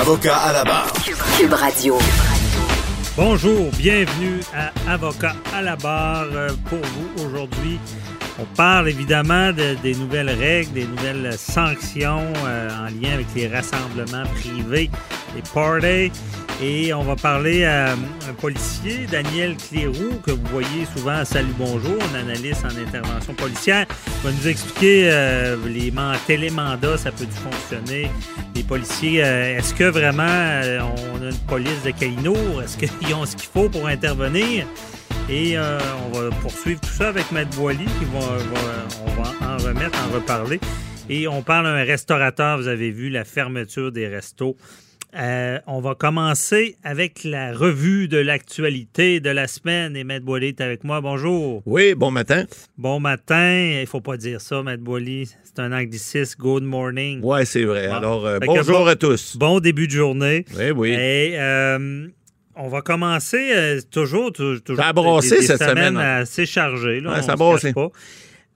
Avocat à la barre. Cube Radio. Bonjour, bienvenue à Avocat à la barre euh, pour vous aujourd'hui. On parle évidemment de- des nouvelles règles, des nouvelles sanctions euh, en lien avec les rassemblements privés, les parties. Et on va parler à un policier, Daniel Cléroux, que vous voyez souvent à Salut Bonjour, un analyste en intervention policière. Il va nous expliquer euh, les man- télémandats, ça peut fonctionner? Les policiers, euh, est-ce que vraiment euh, on a une police de Calinour? Est-ce qu'ils ont ce qu'il faut pour intervenir? Et euh, on va poursuivre tout ça avec Matt Boily, qui va, va- on va en remettre, en reparler. Et on parle d'un restaurateur, vous avez vu la fermeture des restos. Euh, on va commencer avec la revue de l'actualité de la semaine. Et Matt Boily est avec moi. Bonjour. Oui, bon matin. Bon matin. Il faut pas dire ça, Matt Boily. C'est un anglicisme. Good morning. Ouais, c'est vrai. Bon. Alors, euh, bonjour bon- à tous. Bon début de journée. Oui, oui. Et euh, on va commencer toujours, tou- toujours. Ça a des cette semaine. hein. assez chargées. Là, Ouais, on ça a se cache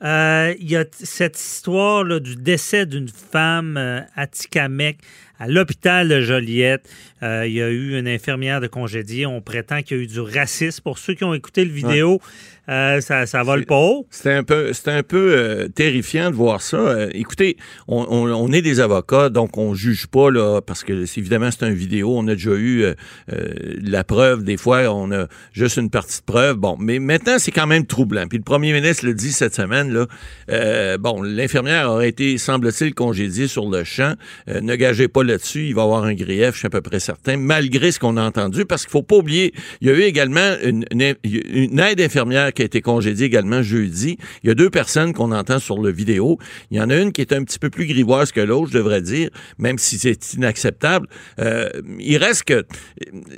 pas. Euh, Il y a cette histoire là, du décès d'une femme euh, à Tikamek, à l'hôpital de Joliette. Euh, il y a eu une infirmière de congédier. On prétend qu'il y a eu du racisme. Pour ceux qui ont écouté le vidéo, euh, ça, ça vole C'est- pas haut. C'était un peu, c'était un peu euh, terrifiant de voir ça. Euh, écoutez, on, on- on est des avocats, donc on juge pas là, parce que évidemment c'est un vidéo. On a déjà eu euh, euh, la preuve. Des fois, on a juste une partie de preuve. Bon, mais maintenant c'est quand même troublant. Puis le premier ministre le dit cette semaine là. euh, bon, l'infirmière aurait été, semble-t-il, congédiée sur le champ. Euh, ne gagez pas là-dessus. Il va avoir un grief, je suis à peu près certain, malgré ce qu'on a entendu, parce qu'il faut pas oublier, il y a eu également une, une- une aide infirmière qui a été congédiée également jeudi. Il y a deux personnes qu'on entend sur le vidéo. Il y en a une qui est un petit peu plus grivoise que l'autre, je devrais dire, même si c'est inacceptable. Euh, il reste que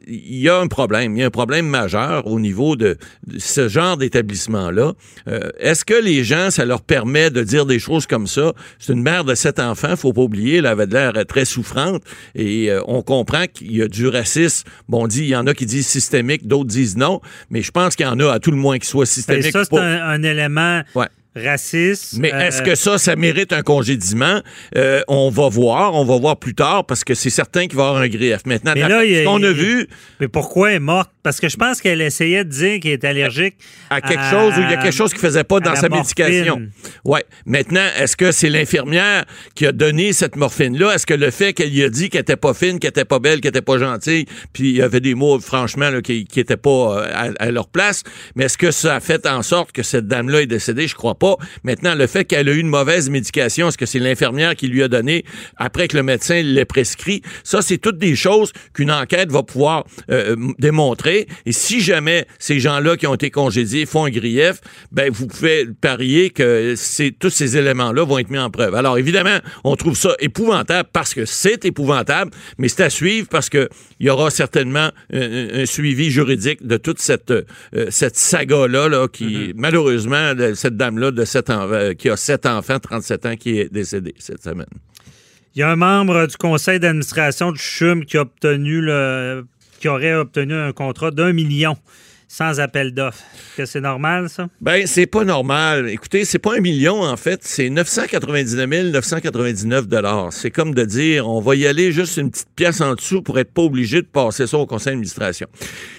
il y a un problème. Il y a un problème majeur au niveau de, ce genre d'établissement-là. Euh, Est-ce que les gens, ça leur permet de dire des choses comme ça? C'est une mère de sept enfants, faut pas oublier, elle avait l'air très souffrante et euh, on comprend qu'il y a du racisme. Bon, on dit, il y en a qui disent systémique, d'autres disent non, mais je pense qu'il y en a à tout le moins qui soit Et systémique. ça, c'est un, un élément Ouais. Raciste. mais Euh, est-ce que ça, ça mérite un congédiement? Euh, on va voir, on va voir plus tard parce que c'est certain qu'il va y avoir un grief. Maintenant, Mais là, ce qu'on a vu Mais pourquoi elle est morte? Parce que je pense qu'elle essayait de dire qu'elle est allergique à quelque chose ou il y a quelque chose qui faisait pas dans sa morphine. médication. Ouais. Maintenant, est-ce que c'est l'infirmière qui a donné cette morphine-là? Est-ce que le fait qu'elle lui a dit qu'elle était pas fine, qu'elle était pas belle, qu'elle était pas gentille, puis il y avait des mots, franchement, là, qui, qui étaient pas euh, à, à leur place, mais est-ce que ça a fait en sorte que cette dame-là est décédée? Je crois pas. Maintenant, le fait qu'elle a eu une mauvaise médication, est-ce que c'est l'infirmière qui lui a donné après que le médecin l'ait prescrit? Ça, c'est toutes des choses qu'une enquête va pouvoir euh, m- démontrer. Et si jamais ces gens-là qui ont été congédiés font un grief, ben vous pouvez parier que c'est tous ces éléments-là vont être mis en preuve. Alors évidemment, on trouve ça épouvantable parce que c'est épouvantable, mais c'est à suivre parce que il y aura certainement un, un suivi juridique de toute cette euh, cette saga-là là, qui malheureusement de cette dame-là de sept euh, qui a sept enfants, 37 ans, qui est décédée cette semaine. Il y a un membre du conseil d'administration du CHUM qui a obtenu le qui aurait obtenu un contrat d'un million sans appel d'offres. Est-ce que c'est normal, ça? Ben, c'est pas normal. Écoutez, c'est pas un million, en fait. C'est 999 999 dollars. C'est comme de dire, on va y aller juste une petite pièce en dessous pour être pas obligé de passer ça au conseil d'administration.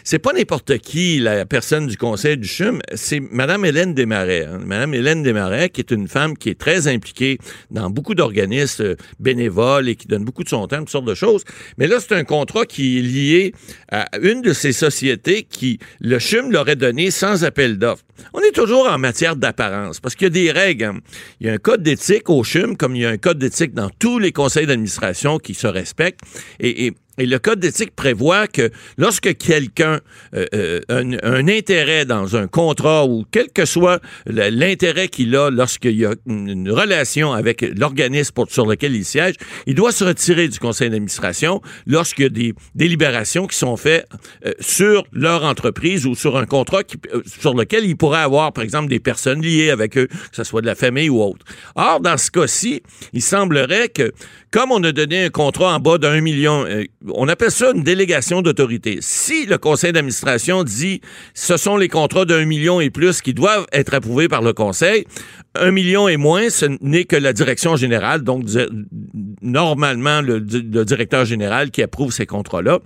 C'est pas n'importe qui, la personne du conseil du CHUM. C'est Madame Hélène Desmarais. hein. Madame Hélène Desmarais, qui est une femme qui est très impliquée dans beaucoup d'organismes euh, bénévoles et qui donne beaucoup de son temps, toutes sortes de choses. Mais là, c'est un contrat qui est lié à une de ces sociétés qui, le CHUM l'aurait donné sans appel d'offres. On est toujours en matière d'apparence parce qu'il y a des règles. hein. Il y a un code d'éthique au CHUM, comme il y a un code d'éthique dans tous les conseils d'administration qui se respectent. Et, le code d'éthique prévoit que lorsque quelqu'un euh, euh, un, intérêt dans un contrat ou quel que soit l'intérêt qu'il a lorsqu'il y a une relation avec l'organisme sur lequel il siège, il doit se retirer du conseil d'administration lorsqu'il y a des délibérations qui sont faites euh, sur leur entreprise ou sur un contrat sur lequel il pourrait avoir, par exemple, des personnes liées avec eux, que ce soit de la famille ou autre. Or, dans ce cas-ci, il semblerait que, comme on a donné un contrat en bas d'un million, euh, on appelle ça une délégation d'autorité. Si le conseil d'administration dit ce sont les contrats d'un million et plus qui doivent être approuvés par le conseil, un million et moins, ce n'est que la direction générale, donc normalement le, di- le directeur général qui approuve ces contrats-là.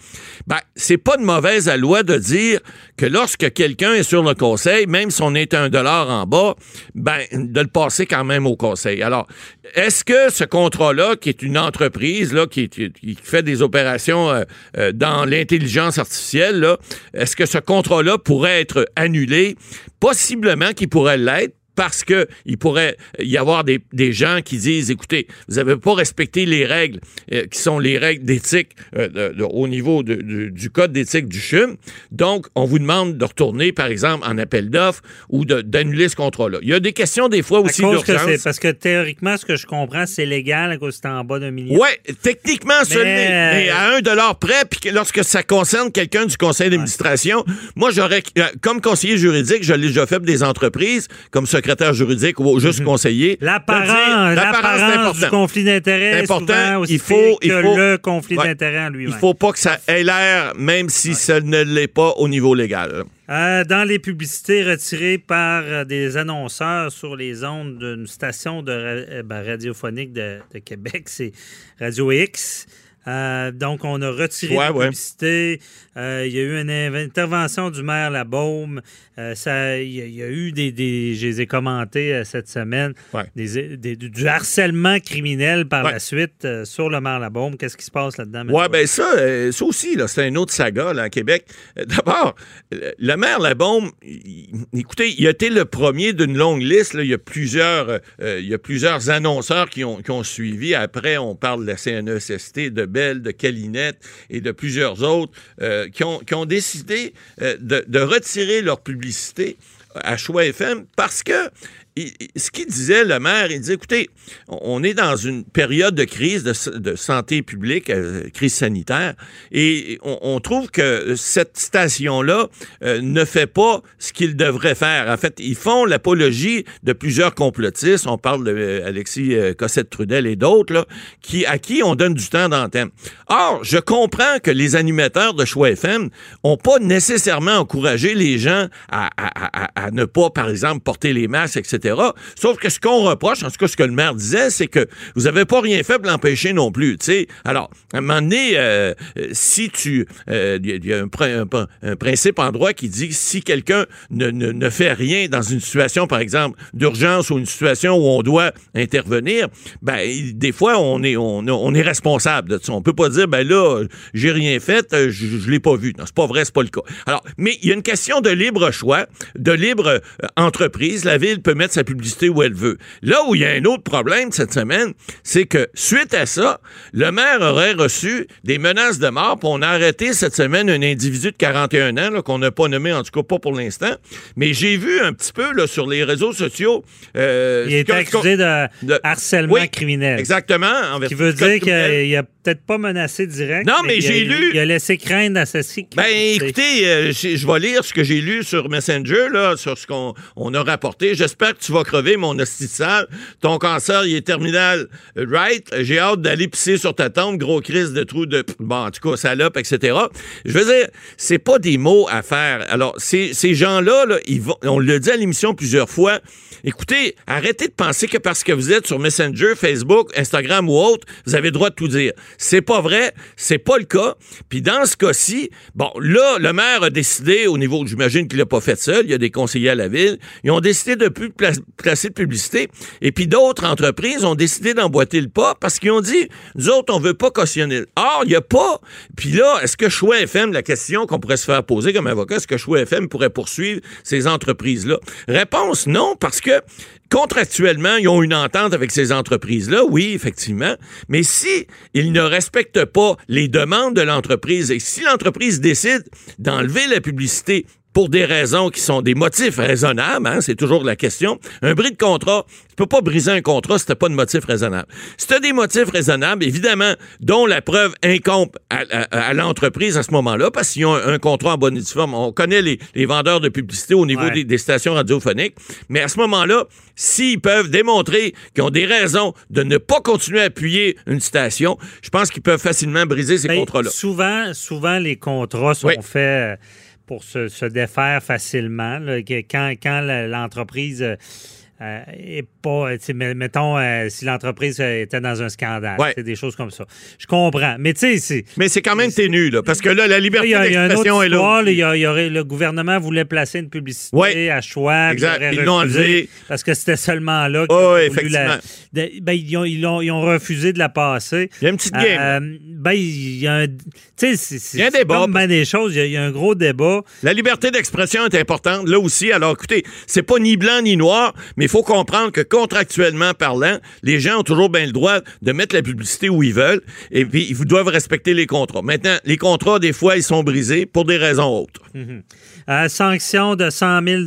Ben, c'est pas de mauvaise loi de dire que lorsque quelqu'un est sur le conseil, même si on est un dollar en bas, ben, de le passer quand même au conseil. Alors, est-ce que ce contrat-là, qui est une entreprise là, qui, fait des opérations euh, euh, dans l'intelligence artificielle, est-ce que ce contrat-là pourrait être annulé? Possiblement qu'il pourrait l'être parce que il pourrait y avoir des, des gens qui disent, écoutez, vous n'avez pas respecté les règles euh, qui sont les règles d'éthique euh, de- de- au niveau de- du code d'éthique du CHUM. Donc, on vous demande de retourner, par exemple, en appel d'offres ou d'annuler ce contrat-là. Il y a des questions des fois aussi d'urgence. parce que théoriquement, ce que je comprends, c'est légal à cause que c'est en bas d'un million. Ouais, techniquement, Mais-. Mais à un dollar près, puis que lorsque ça concerne quelqu'un du conseil d'administration, moi, j'aurais, euh, comme conseiller juridique, je l'ai déjà fait pour des entreprises, comme secrétaire juridique ou juste conseiller. de dire, L'apparence, du conflit d'intérêt C'est est important. aussi Il faut- que il faut- le conflit Ouais. d'intérêt en Il lui-même. faut pas que ça ait l'air, même si ça ne l'est pas au niveau légal. Euh, dans les publicités retirées par euh, des annonceurs sur les ondes d'une station de ra- euh, ben, radiophonique de, de Québec, c'est Radio X. Euh, donc, on a retiré Ouais, la ouais. publicité. Euh, il y a eu une in- intervention du maire Labaume. Euh, ça, il y, a- eu des, des- je les ai commentés euh, cette semaine, Ouais. des, des- du harcèlement criminel par la suite sur le maire Labaume. Qu'est-ce qui se passe là-dedans? Mathieu? ben ça, ça aussi, là, c'est une autre saga là, à Québec. D'abord, le- maire Labaume, il- écoutez, il a été le premier d'une longue liste. là. Il y a plusieurs, il y a plusieurs annonceurs qui ont, qui ont suivi. Après, on parle de la CNESST, de Bell, de Calinette et de plusieurs autres euh, qui, ont, décidé euh, de, de retirer leur publicité à Choix FM parce que ce qu'il disait, le maire, il disait, écoutez, on est dans une période de crise de, santé publique, euh, crise sanitaire, et on, trouve que cette station-là euh, ne fait pas ce qu'il devrait faire. En fait, ils font l'apologie de plusieurs complotistes. On parle d'Alexis Cossette-Trudel et d'autres, qui, à qui on donne du temps d'antenne. Or, je comprends que les animateurs de Choix FM ont pas nécessairement encouragé les gens à ne pas, par exemple, porter les masques, etc. Sauf que ce qu'on reproche, en tout cas ce que le maire disait, c'est que vous avez pas rien fait pour l'empêcher non plus. tu sais. Alors, à un moment donné, euh, euh, si tu... euh, Il y a- un, prin- un- un principe en droit qui dit que si quelqu'un ne, ne- fait rien dans une situation, par exemple, d'urgence ou une situation où on doit intervenir, ben, des fois, on est, on, est responsable de ça. On peut pas dire, ben là, j'ai rien fait, je, je l'ai pas vu. Non, c'est pas vrai, c'est pas le cas. Alors, mais il y a une question de libre choix, de libre entreprise. La ville peut mettre sa publicité où elle veut. Là où il y a un autre problème cette semaine, c'est que suite à ça, le maire aurait reçu des menaces de mort. Puis on a arrêté cette semaine un individu de 41 ans qu'on n'a pas nommé, en tout cas pas pour l'instant. Mais j'ai vu un petit peu là, sur les réseaux sociaux. euh, il est accusé de, de- harcèlement Oui, criminel. Exactement. en Qui veut dire qu'il a peut-être pas menacé direct. Non, mais j'ai lu- Il a laissé craindre à ceci. Ben, écoutez, euh, je vais lire ce que j'ai lu sur Messenger, là, sur ce qu'on on a rapporté. J'espère que tu vas crever, mon hostie sale. Ton cancer, il est terminal, right? J'ai hâte d'aller pisser sur ta tombe, gros crise de trou de... Bon, en tout cas, salope, etc. Je veux dire, c'est pas des mots à faire. Alors, ces, ces gens-là, là, ils vont, on le dit à l'émission plusieurs fois, Écoutez, arrêtez de penser que parce que vous êtes sur Messenger, Facebook, Instagram ou autre, vous avez le droit de tout dire. C'est pas vrai, c'est pas le cas. Puis dans ce cas-ci, bon, là, le maire a décidé, au niveau, j'imagine qu'il l'a pas fait seul, il y a des conseillers à la ville, ils ont décidé de plus pla- placer de publicité. Et puis d'autres entreprises ont décidé d'emboîter le pas parce qu'ils ont dit, nous autres, on veut pas cautionner. Or, il y a pas. Puis là, est-ce que Choix FM, la question qu'on pourrait se faire poser comme avocat, est-ce que Choix FM pourrait poursuivre ces entreprises-là? Réponse non, parce que contractuellement, ils ont une entente avec ces entreprises-là, oui, effectivement, mais si ils ne respectent pas les demandes de l'entreprise et si l'entreprise décide d'enlever la publicité pour des raisons qui sont des motifs raisonnables, hein, c'est toujours la question. Un bris de contrat, tu peux pas briser un contrat si t'as pas de motif raisonnable. Si t'as des motifs raisonnables, évidemment, dont la preuve incombe à, l'entreprise à ce moment-là, parce qu'ils ont un, contrat en bonne et due forme. On connaît les, vendeurs de publicité au niveau des, stations radiophoniques, mais à ce moment-là, s'ils peuvent démontrer qu'ils ont des raisons de ne pas continuer à appuyer une station, je pense qu'ils peuvent facilement briser ces ben, contrats-là. Souvent, souvent, les contrats sont faits pour se, défaire facilement. quand quand l'entreprise euh, et pas, mettons, euh, si l'entreprise était dans un scandale, c'est des choses comme ça. Je comprends, mais tu sais, c'est... Mais c'est quand même ténu, là, parce que là, la liberté d'expression est là. Il y, aurait, le gouvernement voulait placer une publicité à choix. Exact, ils l'ont enlevé. Parce que c'était seulement là qu'ils ben, ils, ont, ils, ont, ils, ont, refusé de la passer. Il y a une petite game. Euh, ben, il y a un... Tu sais, c'est un débat. Comme des choses, il y, a, un gros débat. La liberté d'expression est importante, là aussi. Alors, écoutez, c'est pas ni blanc ni noir, mais il faut comprendre que contractuellement parlant, les gens ont toujours bien le droit de mettre la publicité où ils veulent et puis ils doivent respecter les contrats. Maintenant, les contrats, des fois, ils sont brisés pour des raisons autres. Mhm. Euh, sanction de 100 000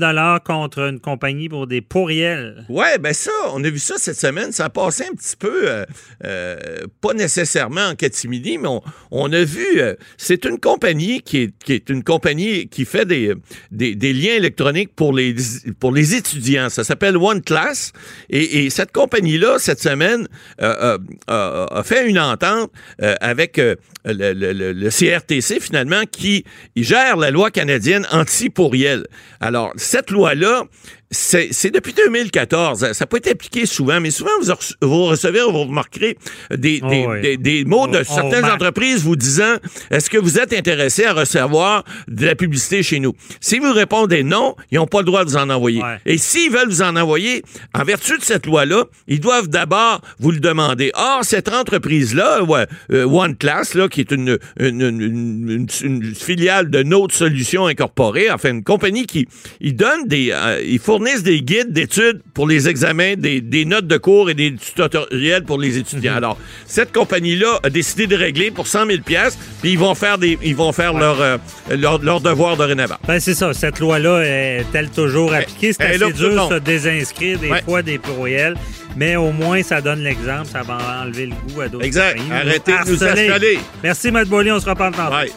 contre une compagnie pour des pourriels. Oui, ben ça, on a vu ça cette semaine. Ça a passé un petit peu, euh, euh, pas nécessairement en catimini, mais on, a vu, c'est une compagnie qui est, qui est, une compagnie qui fait des, des, liens électroniques pour les, pour les étudiants. Ça s'appelle One Class. Et, cette compagnie-là, cette semaine, a fait une entente avec le, le, CRTC, finalement, qui gère la loi canadienne anti pourriel. Alors, cette loi-là, c'est depuis 2014. Ça peut être appliqué souvent, mais souvent, vous, vous recevez, vous remarquerez des, oh, des, mots de certaines entreprises vous disant Est-ce que vous êtes intéressé à recevoir de la publicité chez nous? Si vous répondez non, ils n'ont pas le droit de vous en envoyer. Et s'ils veulent vous en envoyer, en vertu de cette loi-là, ils doivent d'abord vous le demander. Or, cette entreprise-là, ouais, euh, One Class, là, qui est une, une, filiale de Notre Solutions Incorporée, enfin, une compagnie qui ils donne des. Euh, ils des guides d'études pour les examens, des, notes de cours et des tutoriels pour les étudiants. Mhm. Alors, cette compagnie-là a décidé de régler pour 100 000 pièces, puis ils vont faire des, ils vont faire leur, euh, leur, leur, devoir dorénavant. Ben, c'est ça. Cette loi-là est-elle toujours appliquée? C'est assez dur de se désinscrire des fois des courriels, mais au moins, ça donne l'exemple. Ça va enlever le goût à d'autres Exact. Arrêtez de nous installer. Merci, Matt Bolly. On se reparle tantôt.